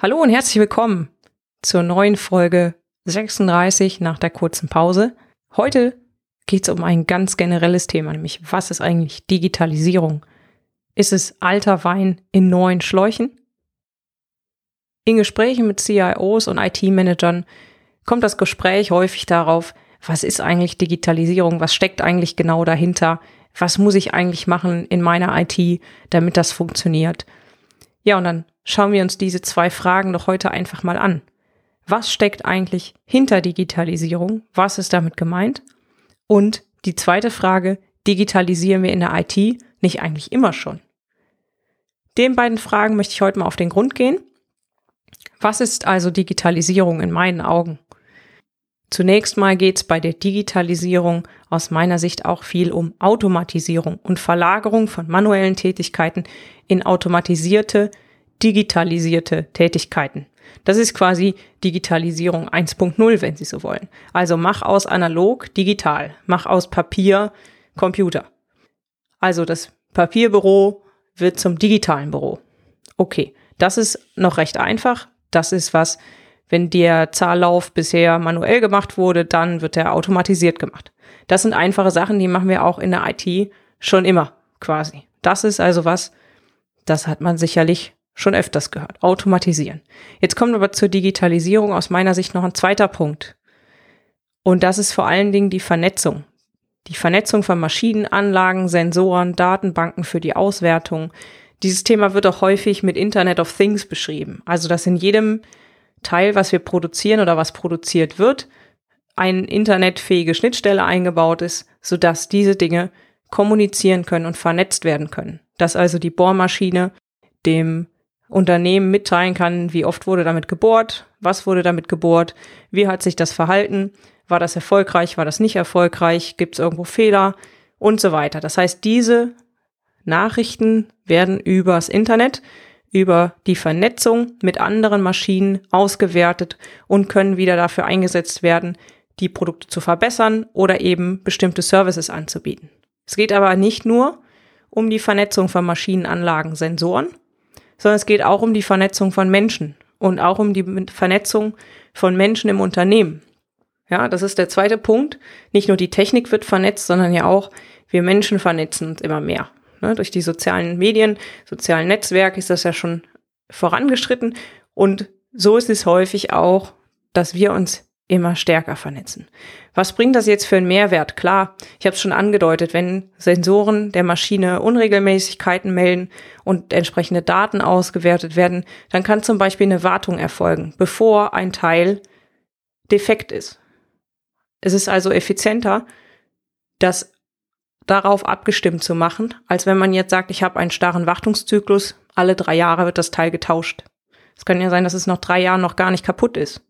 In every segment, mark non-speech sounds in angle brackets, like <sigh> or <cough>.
Hallo und herzlich willkommen zur neuen Folge 36 nach der kurzen Pause. Heute geht es um ein ganz generelles Thema, nämlich was ist eigentlich Digitalisierung? Ist es alter Wein in neuen Schläuchen? In Gesprächen mit CIOs und IT-Managern kommt das Gespräch häufig darauf, was ist eigentlich Digitalisierung? Was steckt eigentlich genau dahinter? Was muss ich eigentlich machen in meiner IT, damit das funktioniert? Ja, und dann schauen wir uns diese zwei Fragen doch heute einfach mal an. Was steckt eigentlich hinter Digitalisierung? Was ist damit gemeint? Und die zweite Frage, digitalisieren wir in der IT nicht eigentlich immer schon? Den beiden Fragen möchte ich heute mal auf den Grund gehen. Was ist also Digitalisierung in meinen Augen? Zunächst mal geht es bei der Digitalisierung aus meiner Sicht auch viel um Automatisierung und Verlagerung von manuellen Tätigkeiten in automatisierte digitalisierte Tätigkeiten. Das ist quasi Digitalisierung 1.0, wenn Sie so wollen. Also mach aus analog digital, mach aus Papier Computer. Also das Papierbüro wird zum digitalen Büro. Okay, das ist noch recht einfach. Das ist was, wenn der Zahllauf bisher manuell gemacht wurde, dann wird er automatisiert gemacht. Das sind einfache Sachen, die machen wir auch in der IT schon immer quasi. Das ist also was, das hat man sicherlich schon öfters gehört. Automatisieren. Jetzt kommt aber zur Digitalisierung aus meiner Sicht noch ein zweiter Punkt. Und das ist vor allen Dingen die Vernetzung. Die Vernetzung von Maschinen, Anlagen, Sensoren, Datenbanken für die Auswertung. Dieses Thema wird auch häufig mit Internet of Things beschrieben. Also, dass in jedem Teil, was wir produzieren oder was produziert wird, eine internetfähige Schnittstelle eingebaut ist, sodass diese Dinge kommunizieren können und vernetzt werden können. Dass also die Bohrmaschine dem Unternehmen mitteilen kann, wie oft wurde damit gebohrt, was wurde damit gebohrt, wie hat sich das verhalten, war das erfolgreich, war das nicht erfolgreich, gibt es irgendwo Fehler und so weiter. Das heißt, diese Nachrichten werden übers Internet, über die Vernetzung mit anderen Maschinen ausgewertet und können wieder dafür eingesetzt werden, die Produkte zu verbessern oder eben bestimmte Services anzubieten. Es geht aber nicht nur um die Vernetzung von Maschinenanlagen, Sensoren, sondern es geht auch um die Vernetzung von Menschen und auch um die Vernetzung von Menschen im Unternehmen. Ja, das ist der zweite Punkt. Nicht nur die Technik wird vernetzt, sondern ja auch wir Menschen vernetzen uns immer mehr. Ne, durch die sozialen Medien, sozialen Netzwerke ist das ja schon vorangeschritten. Und so ist es häufig auch, dass wir uns immer stärker vernetzen. Was bringt das jetzt für einen Mehrwert? Klar, ich habe es schon angedeutet, wenn Sensoren der Maschine Unregelmäßigkeiten melden und entsprechende Daten ausgewertet werden, dann kann zum Beispiel eine Wartung erfolgen, bevor ein Teil defekt ist. Es ist also effizienter, das darauf abgestimmt zu machen, als wenn man jetzt sagt, ich habe einen starren Wartungszyklus, alle drei Jahre wird das Teil getauscht. Es kann ja sein, dass es noch drei Jahre noch gar nicht kaputt ist.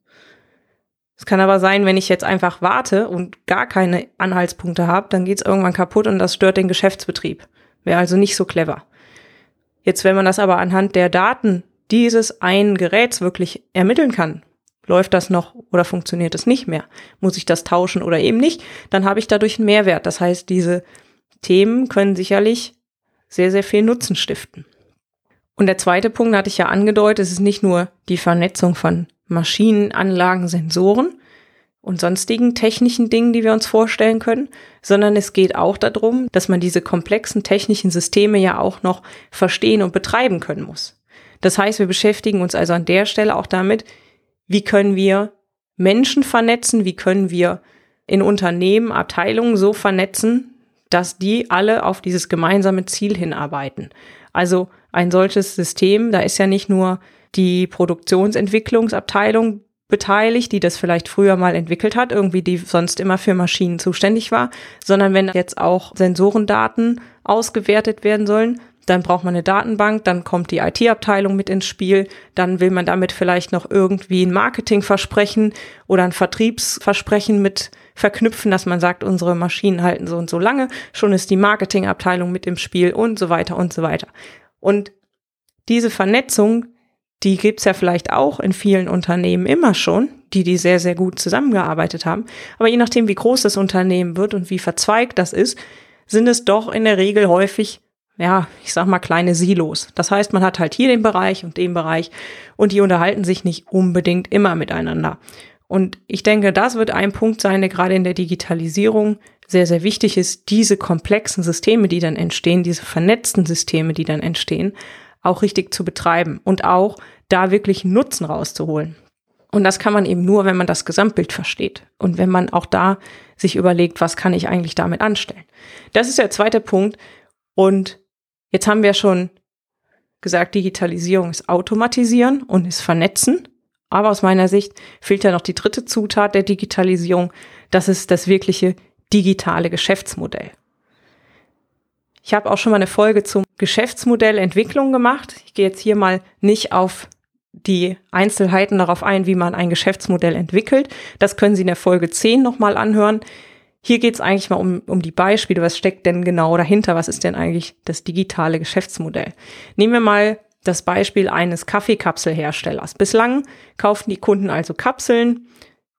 Es kann aber sein, wenn ich jetzt einfach warte und gar keine Anhaltspunkte habe, dann geht es irgendwann kaputt und das stört den Geschäftsbetrieb. Wäre also nicht so clever. Jetzt, wenn man das aber anhand der Daten dieses einen Geräts wirklich ermitteln kann, läuft das noch oder funktioniert es nicht mehr? Muss ich das tauschen oder eben nicht? Dann habe ich dadurch einen Mehrwert. Das heißt, diese Themen können sicherlich sehr, sehr viel Nutzen stiften. Und der zweite Punkt hatte ich ja angedeutet, es ist nicht nur die Vernetzung von Maschinen, Anlagen, Sensoren und sonstigen technischen Dingen, die wir uns vorstellen können, sondern es geht auch darum, dass man diese komplexen technischen Systeme ja auch noch verstehen und betreiben können muss. Das heißt, wir beschäftigen uns also an der Stelle auch damit, wie können wir Menschen vernetzen, wie können wir in Unternehmen, Abteilungen so vernetzen, dass die alle auf dieses gemeinsame Ziel hinarbeiten. Also ein solches System, da ist ja nicht nur die Produktionsentwicklungsabteilung beteiligt, die das vielleicht früher mal entwickelt hat, irgendwie die sonst immer für Maschinen zuständig war, sondern wenn jetzt auch Sensorendaten ausgewertet werden sollen, dann braucht man eine Datenbank, dann kommt die IT-Abteilung mit ins Spiel, dann will man damit vielleicht noch irgendwie ein Marketingversprechen oder ein Vertriebsversprechen mit verknüpfen, dass man sagt, unsere Maschinen halten so und so lange, schon ist die Marketingabteilung mit im Spiel und so weiter und so weiter. Und diese Vernetzung, die gibt's ja vielleicht auch in vielen Unternehmen immer schon, die die sehr, sehr gut zusammengearbeitet haben. Aber je nachdem, wie groß das Unternehmen wird und wie verzweigt das ist, sind es doch in der Regel häufig, ja, ich sag mal kleine Silos. Das heißt, man hat halt hier den Bereich und den Bereich und die unterhalten sich nicht unbedingt immer miteinander. Und ich denke, das wird ein Punkt sein, der gerade in der Digitalisierung sehr, sehr wichtig ist, diese komplexen Systeme, die dann entstehen, diese vernetzten Systeme, die dann entstehen, auch richtig zu betreiben und auch da wirklich Nutzen rauszuholen. Und das kann man eben nur, wenn man das Gesamtbild versteht und wenn man auch da sich überlegt, was kann ich eigentlich damit anstellen. Das ist der zweite Punkt. Und jetzt haben wir schon gesagt, Digitalisierung ist Automatisieren und ist Vernetzen. Aber aus meiner Sicht fehlt ja noch die dritte Zutat der Digitalisierung. Das ist das wirkliche digitale Geschäftsmodell. Ich habe auch schon mal eine Folge zum Geschäftsmodellentwicklung gemacht. Ich gehe jetzt hier mal nicht auf die Einzelheiten darauf ein, wie man ein Geschäftsmodell entwickelt. Das können Sie in der Folge 10 nochmal anhören. Hier geht es eigentlich mal um, um die Beispiele. Was steckt denn genau dahinter? Was ist denn eigentlich das digitale Geschäftsmodell? Nehmen wir mal das Beispiel eines Kaffeekapselherstellers. Bislang kauften die Kunden also Kapseln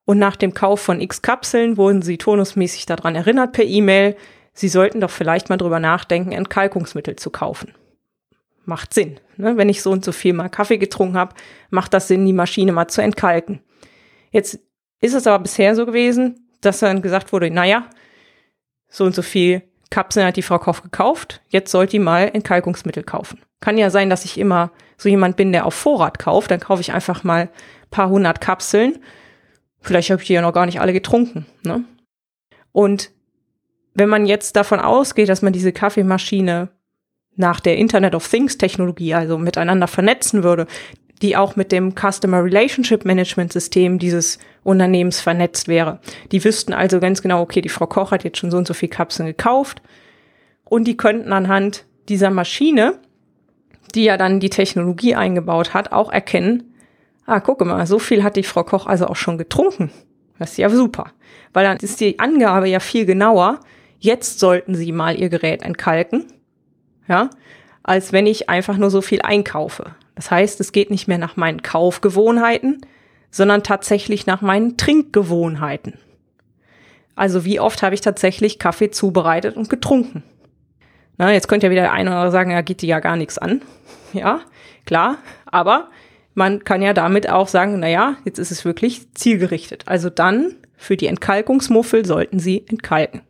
und nach dem Kauf von x Kapseln wurden sie turnusmäßig daran erinnert per E-Mail, Sie sollten doch vielleicht mal drüber nachdenken, Entkalkungsmittel zu kaufen. Macht Sinn. Ne? Wenn ich so und so viel mal Kaffee getrunken habe, macht das Sinn, die Maschine mal zu entkalken. Jetzt ist es aber bisher so gewesen, dass dann gesagt wurde, naja, so und so viel Kapseln hat die Frau Koch gekauft, jetzt sollte die mal Entkalkungsmittel kaufen. Kann ja sein, dass ich immer so jemand bin, der auf Vorrat kauft, dann kaufe ich einfach mal paar hundert Kapseln. Vielleicht habe ich die ja noch gar nicht alle getrunken. Ne? Und wenn man jetzt davon ausgeht, dass man diese Kaffeemaschine nach der Internet of Things Technologie, also miteinander vernetzen würde, die auch mit dem Customer Relationship Management System dieses Unternehmens vernetzt wäre. Die wüssten also ganz genau, okay, die Frau Koch hat jetzt schon so und so viel Kapseln gekauft und die könnten anhand dieser Maschine, die ja dann die Technologie eingebaut hat, auch erkennen, ah, gucke mal, so viel hat die Frau Koch also auch schon getrunken. Das ist ja super. Weil dann ist die Angabe ja viel genauer, jetzt sollten Sie mal Ihr Gerät entkalken, ja, als wenn ich einfach nur so viel einkaufe. Das heißt, es geht nicht mehr nach meinen Kaufgewohnheiten, sondern tatsächlich nach meinen Trinkgewohnheiten. Also wie oft habe ich tatsächlich Kaffee zubereitet und getrunken? Na, jetzt könnte ja wieder der eine oder andere sagen, ja, geht dir ja gar nichts an. <laughs> Ja, klar, aber man kann ja damit auch sagen, na ja, jetzt ist es wirklich zielgerichtet. Also dann für die Entkalkungsmuffel sollten Sie entkalken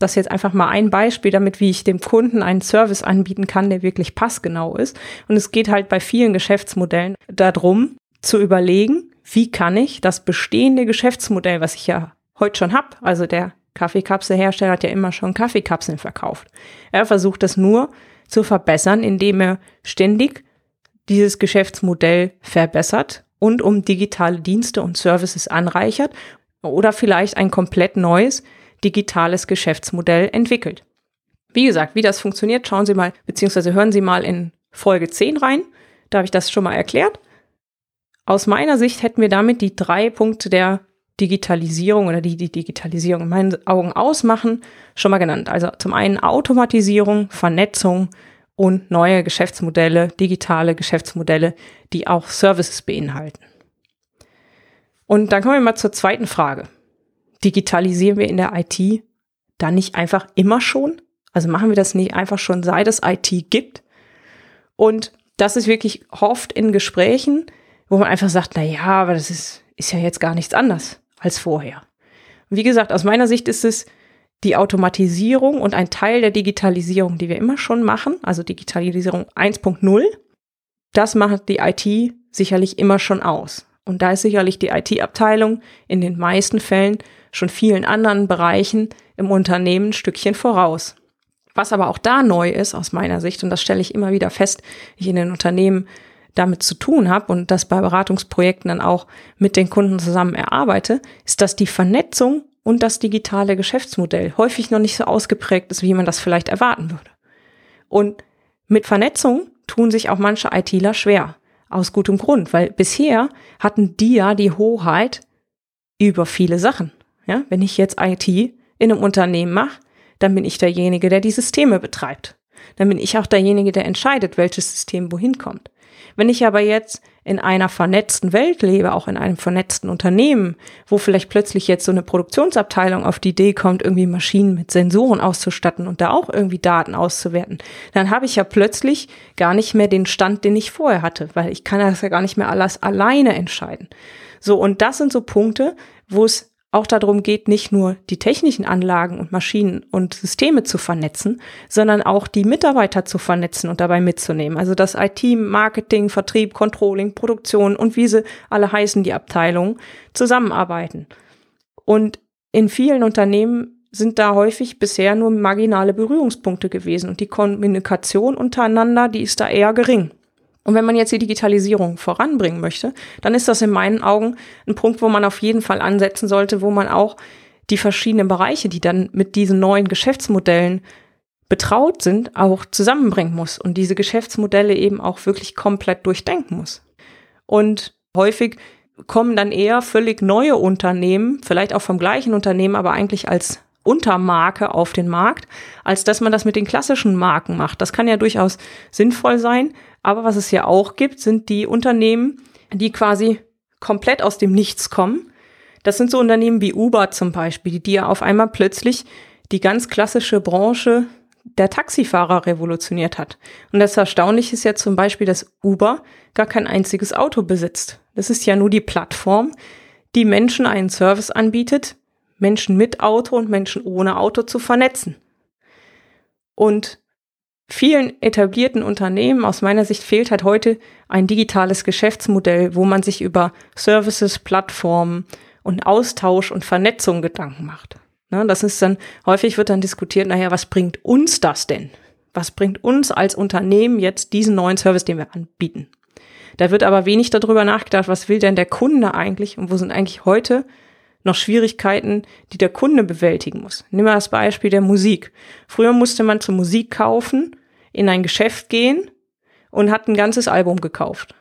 das jetzt einfach mal ein Beispiel damit, wie ich dem Kunden einen Service anbieten kann, der wirklich passgenau ist. Und es geht halt bei vielen Geschäftsmodellen darum, zu überlegen, wie kann ich das bestehende Geschäftsmodell, was ich ja heute schon habe, also der Kaffeekapselhersteller hat ja immer schon Kaffeekapseln verkauft. Er versucht das nur zu verbessern, indem er ständig dieses Geschäftsmodell verbessert und um digitale Dienste und Services anreichert oder vielleicht ein komplett neues digitales Geschäftsmodell entwickelt. Wie gesagt, wie das funktioniert, schauen Sie mal, beziehungsweise hören Sie mal in Folge 10 rein. Da habe ich das schon mal erklärt. Aus meiner Sicht hätten wir damit die drei Punkte der Digitalisierung oder die die Digitalisierung in meinen Augen ausmachen, schon mal genannt. Also zum einen Automatisierung, Vernetzung und neue Geschäftsmodelle, digitale Geschäftsmodelle, die auch Services beinhalten. Und dann kommen wir mal zur zweiten Frage digitalisieren wir in der IT dann nicht einfach immer schon? Also machen wir das nicht einfach schon, seit es IT gibt? Und das ist wirklich oft in Gesprächen, wo man einfach sagt, na ja, aber das ist, ist ja jetzt gar nichts anders als vorher. Und wie gesagt, aus meiner Sicht ist es die Automatisierung und ein Teil der Digitalisierung, die wir immer schon machen, also Digitalisierung 1.0, das macht die IT sicherlich immer schon aus. Und da ist sicherlich die IT-Abteilung in den meisten Fällen schon vielen anderen Bereichen im Unternehmen ein Stückchen voraus. Was aber auch da neu ist aus meiner Sicht, und das stelle ich immer wieder fest, ich in den Unternehmen damit zu tun habe und das bei Beratungsprojekten dann auch mit den Kunden zusammen erarbeite, ist, dass die Vernetzung und das digitale Geschäftsmodell häufig noch nicht so ausgeprägt ist, wie man das vielleicht erwarten würde. Und Mit Vernetzung tun sich auch manche ITler schwer. Aus gutem Grund, weil bisher hatten die ja die Hoheit über viele Sachen. Ja, wenn ich jetzt IT in einem Unternehmen mache, dann bin ich derjenige, der die Systeme betreibt. Dann bin ich auch derjenige, der entscheidet, welches System wohin kommt. Wenn ich aber jetzt in einer vernetzten Welt lebe, auch in einem vernetzten Unternehmen, wo vielleicht plötzlich jetzt so eine Produktionsabteilung auf die Idee kommt, irgendwie Maschinen mit Sensoren auszustatten und da auch irgendwie Daten auszuwerten, dann habe ich ja plötzlich gar nicht mehr den Stand, den ich vorher hatte, weil ich kann das ja gar nicht mehr alles alleine entscheiden. So, und das sind so Punkte, wo es auch darum geht, nicht nur die technischen Anlagen und Maschinen und Systeme zu vernetzen, sondern auch die Mitarbeiter zu vernetzen und dabei mitzunehmen. Also das IT, Marketing, Vertrieb, Controlling, Produktion und wie sie alle heißen, die Abteilungen, zusammenarbeiten. Und in vielen Unternehmen sind da häufig bisher nur marginale Berührungspunkte gewesen und die Kommunikation untereinander, die ist da eher gering. Und wenn man jetzt die Digitalisierung voranbringen möchte, dann ist das in meinen Augen ein Punkt, wo man auf jeden Fall ansetzen sollte, wo man auch die verschiedenen Bereiche, die dann mit diesen neuen Geschäftsmodellen betraut sind, auch zusammenbringen muss und diese Geschäftsmodelle eben auch wirklich komplett durchdenken muss. Und häufig kommen dann eher völlig neue Unternehmen, vielleicht auch vom gleichen Unternehmen, aber eigentlich als Untermarke auf den Markt, als dass man das mit den klassischen Marken macht. Das kann ja durchaus sinnvoll sein, aber was es ja auch gibt, sind die Unternehmen, die quasi komplett aus dem Nichts kommen. Das sind so Unternehmen wie Uber zum Beispiel, die ja auf einmal plötzlich die ganz klassische Branche der Taxifahrer revolutioniert hat. Und das Erstaunliche ist ja zum Beispiel, dass Uber gar kein einziges Auto besitzt. Das ist ja nur die Plattform, die Menschen einen Service anbietet, Menschen mit Auto und Menschen ohne Auto zu vernetzen. Und vielen etablierten Unternehmen aus meiner Sicht fehlt halt heute ein digitales Geschäftsmodell, wo man sich über Services, Plattformen und Austausch und Vernetzung Gedanken macht. Ne, das ist dann, häufig wird dann diskutiert, naja, was bringt uns das denn? Was bringt uns als Unternehmen jetzt diesen neuen Service, den wir anbieten? Da wird aber wenig darüber nachgedacht, was will denn der Kunde eigentlich und wo sind eigentlich heute noch Schwierigkeiten, die der Kunde bewältigen muss. Nimm mal das Beispiel der Musik. Früher musste man zur Musik kaufen in ein Geschäft gehen und hat ein ganzes Album gekauft.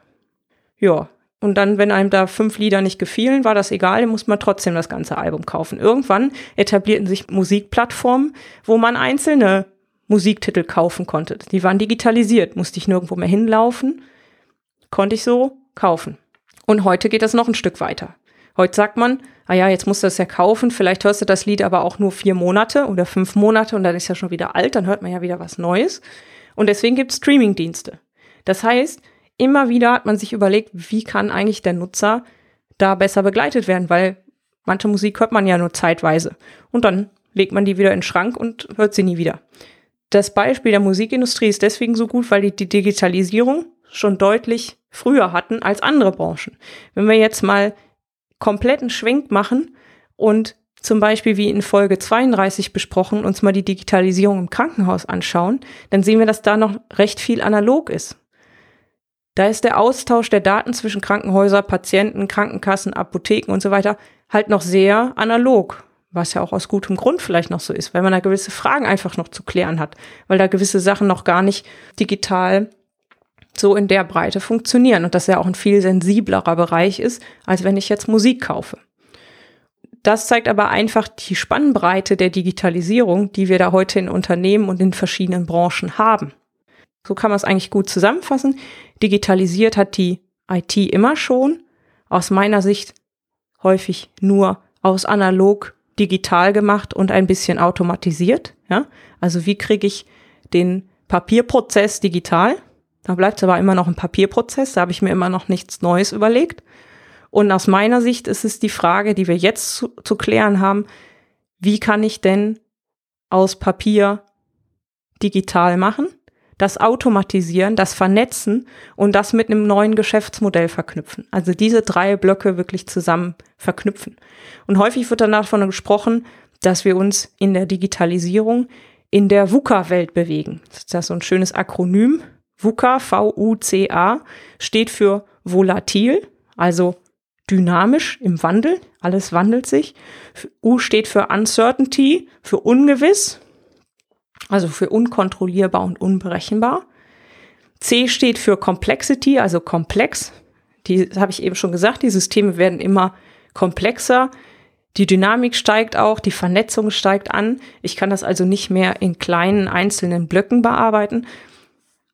Ja, und dann, wenn einem da fünf Lieder nicht gefielen, war das egal, dann muss man trotzdem das ganze Album kaufen. Irgendwann etablierten sich Musikplattformen, wo man einzelne Musiktitel kaufen konnte. Die waren digitalisiert, musste ich nirgendwo mehr hinlaufen, konnte ich so kaufen. Und heute geht das noch ein Stück weiter. Heute sagt man, ah ja, jetzt musst du das ja kaufen, vielleicht hörst du das Lied aber auch nur vier Monate oder fünf Monate und dann ist ja schon wieder alt, dann hört man ja wieder was Neues. Und deswegen gibt es Streaming-Dienste. Das heißt, immer wieder hat man sich überlegt, wie kann eigentlich der Nutzer da besser begleitet werden, weil manche Musik hört man ja nur zeitweise. Und dann legt man die wieder in den Schrank und hört sie nie wieder. Das Beispiel der Musikindustrie ist deswegen so gut, weil die, die Digitalisierung schon deutlich früher hatten als andere Branchen. Wenn wir jetzt mal kompletten Schwenk machen und zum Beispiel wie in Folge 32 besprochen, uns mal die Digitalisierung im Krankenhaus anschauen, dann sehen wir, dass da noch recht viel analog ist. Da ist der Austausch der Daten zwischen Krankenhäuser, Patienten, Krankenkassen, Apotheken und so weiter halt noch sehr analog. Was ja auch aus gutem Grund vielleicht noch so ist, weil man da gewisse Fragen einfach noch zu klären hat, weil da gewisse Sachen noch gar nicht digital so in der Breite funktionieren und das ja auch ein viel sensiblerer Bereich ist, als wenn ich jetzt Musik kaufe das zeigt aber einfach die Spannbreite der Digitalisierung, die wir da heute in Unternehmen und in verschiedenen Branchen haben. So kann man es eigentlich gut zusammenfassen. Digitalisiert hat die IT immer schon, aus meiner Sicht häufig nur aus analog digital gemacht und ein bisschen automatisiert. Ja? Also wie kriege ich den Papierprozess digital? Da bleibt es aber immer noch ein Papierprozess, da habe ich mir immer noch nichts Neues überlegt. Und aus meiner Sicht ist es die Frage, die wir jetzt zu, zu klären haben, wie kann ich denn aus Papier digital machen, das automatisieren, das vernetzen und das mit einem neuen Geschäftsmodell verknüpfen. Also diese drei Blöcke wirklich zusammen verknüpfen. Und häufig wird dann davon gesprochen, dass wir uns in der Digitalisierung in der VUCA-Welt bewegen. Das ist so ein schönes Akronym. VUCA, V-U-C-A, steht für volatil, also dynamisch im Wandel, alles wandelt sich. U steht für Uncertainty, für ungewiss, also für unkontrollierbar und unberechenbar. C steht für Complexity, also komplex. Die habe ich eben schon gesagt, die Systeme werden immer komplexer. Die Dynamik steigt auch, die Vernetzung steigt an. Ich kann das also nicht mehr in kleinen einzelnen Blöcken bearbeiten.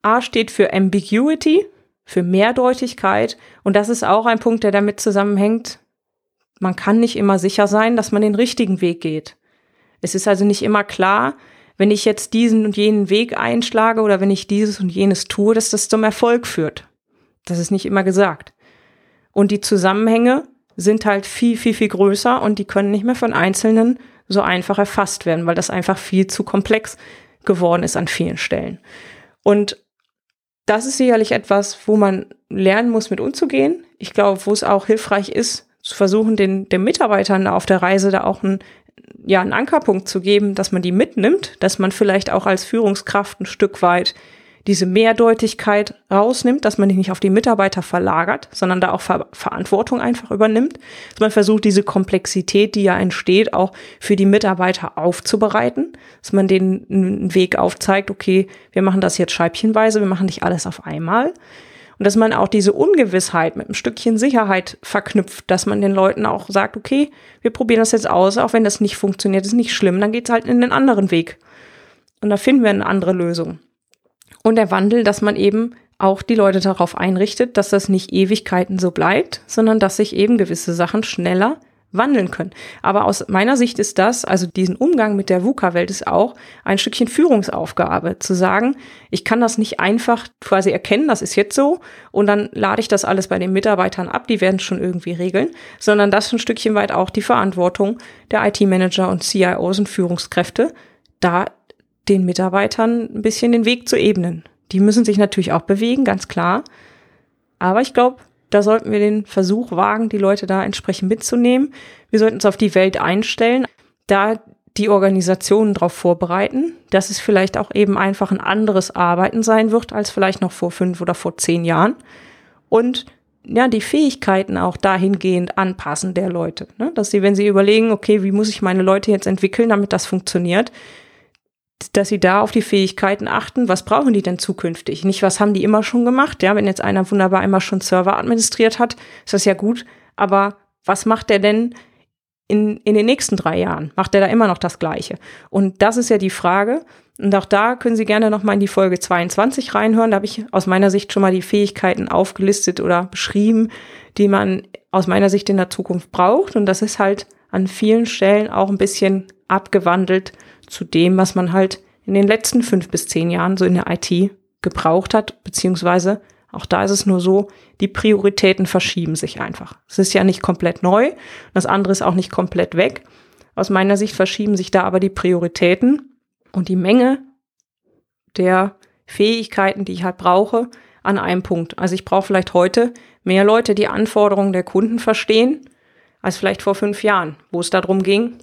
A steht für Ambiguity, für Mehrdeutigkeit. Und das ist auch ein Punkt, der damit zusammenhängt. Man kann nicht immer sicher sein, dass man den richtigen Weg geht. Es ist also nicht immer klar, wenn ich jetzt diesen und jenen Weg einschlage oder wenn ich dieses und jenes tue, dass das zum Erfolg führt. Das ist nicht immer gesagt. Und die Zusammenhänge sind halt viel, viel, viel größer und die können nicht mehr von Einzelnen so einfach erfasst werden, weil das einfach viel zu komplex geworden ist an vielen Stellen. Und das ist sicherlich etwas, wo man lernen muss, mit umzugehen. Ich glaube, wo es auch hilfreich ist, zu versuchen, den, den Mitarbeitern auf der Reise da auch ein, ja, einen Ankerpunkt zu geben, dass man die mitnimmt, dass man vielleicht auch als Führungskraft ein Stück weit diese Mehrdeutigkeit rausnimmt, dass man die nicht auf die Mitarbeiter verlagert, sondern da auch Ver Verantwortung einfach übernimmt. Dass man versucht, diese Komplexität, die ja entsteht, auch für die Mitarbeiter aufzubereiten, dass man denen einen Weg aufzeigt, okay, wir machen das jetzt scheibchenweise, wir machen nicht alles auf einmal. Und dass man auch diese Ungewissheit mit einem Stückchen Sicherheit verknüpft, dass man den Leuten auch sagt, okay, wir probieren das jetzt aus, auch wenn das nicht funktioniert, ist nicht schlimm, dann geht's halt in den anderen Weg. Und da finden wir eine andere Lösung. Und der Wandel, dass man eben auch die Leute darauf einrichtet, dass das nicht Ewigkeiten so bleibt, sondern dass sich eben gewisse Sachen schneller wandeln können. Aber aus meiner Sicht ist das, also diesen Umgang mit der VUCA-Welt ist auch ein Stückchen Führungsaufgabe, zu sagen, ich kann das nicht einfach quasi erkennen, das ist jetzt so, und dann lade ich das alles bei den Mitarbeitern ab, die werden es schon irgendwie regeln, sondern das ist ein Stückchen weit auch die Verantwortung der IT-Manager und CIOs und Führungskräfte, da den Mitarbeitern ein bisschen den Weg zu ebnen. Die müssen sich natürlich auch bewegen, ganz klar. Aber ich glaube, da sollten wir den Versuch wagen, die Leute da entsprechend mitzunehmen. Wir sollten uns auf die Welt einstellen, da die Organisationen darauf vorbereiten, dass es vielleicht auch eben einfach ein anderes Arbeiten sein wird, als vielleicht noch vor fünf oder vor zehn Jahren. Und ja, die Fähigkeiten auch dahingehend anpassen der Leute. Ne? Dass sie, wenn sie überlegen, okay, wie muss ich meine Leute jetzt entwickeln, damit das funktioniert, dass sie da auf die Fähigkeiten achten, was brauchen die denn zukünftig? Nicht, was haben die immer schon gemacht? Ja, wenn jetzt einer wunderbar immer schon Server administriert hat, ist das ja gut. Aber was macht der denn in, in den nächsten drei Jahren? Macht der da immer noch das Gleiche? Und das ist ja die Frage. Und auch da können Sie gerne nochmal in die Folge 22 reinhören. Da habe ich aus meiner Sicht schon mal die Fähigkeiten aufgelistet oder beschrieben, die man aus meiner Sicht in der Zukunft braucht. Und das ist halt an vielen Stellen auch ein bisschen abgewandelt zu dem, was man halt in den letzten fünf bis zehn Jahren so in der IT gebraucht hat, beziehungsweise auch da ist es nur so, die Prioritäten verschieben sich einfach. Es ist ja nicht komplett neu, das andere ist auch nicht komplett weg. Aus meiner Sicht verschieben sich da aber die Prioritäten und die Menge der Fähigkeiten, die ich halt brauche, an einem Punkt. Also ich brauche vielleicht heute mehr Leute, die Anforderungen der Kunden verstehen, als vielleicht vor fünf Jahren, wo es darum ging,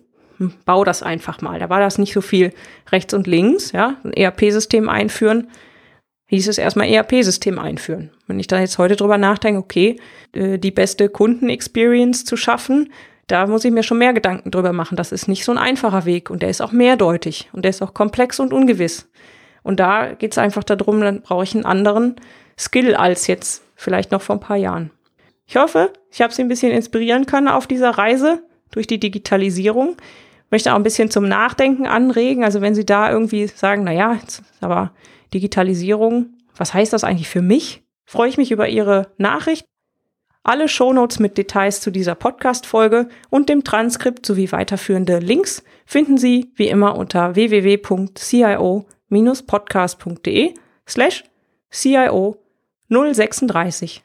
bau das einfach mal. Da war das nicht so viel rechts und links, ja. Ein ERP-System einführen, hieß es erstmal ERP-System einführen. Wenn ich da jetzt heute drüber nachdenke, okay, äh, die beste Kunden-Experience zu schaffen, da muss ich mir schon mehr Gedanken drüber machen. Das ist nicht so ein einfacher Weg und der ist auch mehrdeutig und der ist auch komplex und ungewiss. Und da geht es einfach darum, dann brauche ich einen anderen Skill als jetzt vielleicht noch vor ein paar Jahren. Ich hoffe, ich habe Sie ein bisschen inspirieren können auf dieser Reise durch die Digitalisierung möchte auch ein bisschen zum Nachdenken anregen. Also wenn Sie da irgendwie sagen, na ja, aber Digitalisierung, was heißt das eigentlich für mich? Freue ich mich über Ihre Nachricht. Alle Shownotes mit Details zu dieser Podcast-Folge und dem Transkript sowie weiterführende Links finden Sie wie immer unter www.cio-podcast.de slash CIO 036.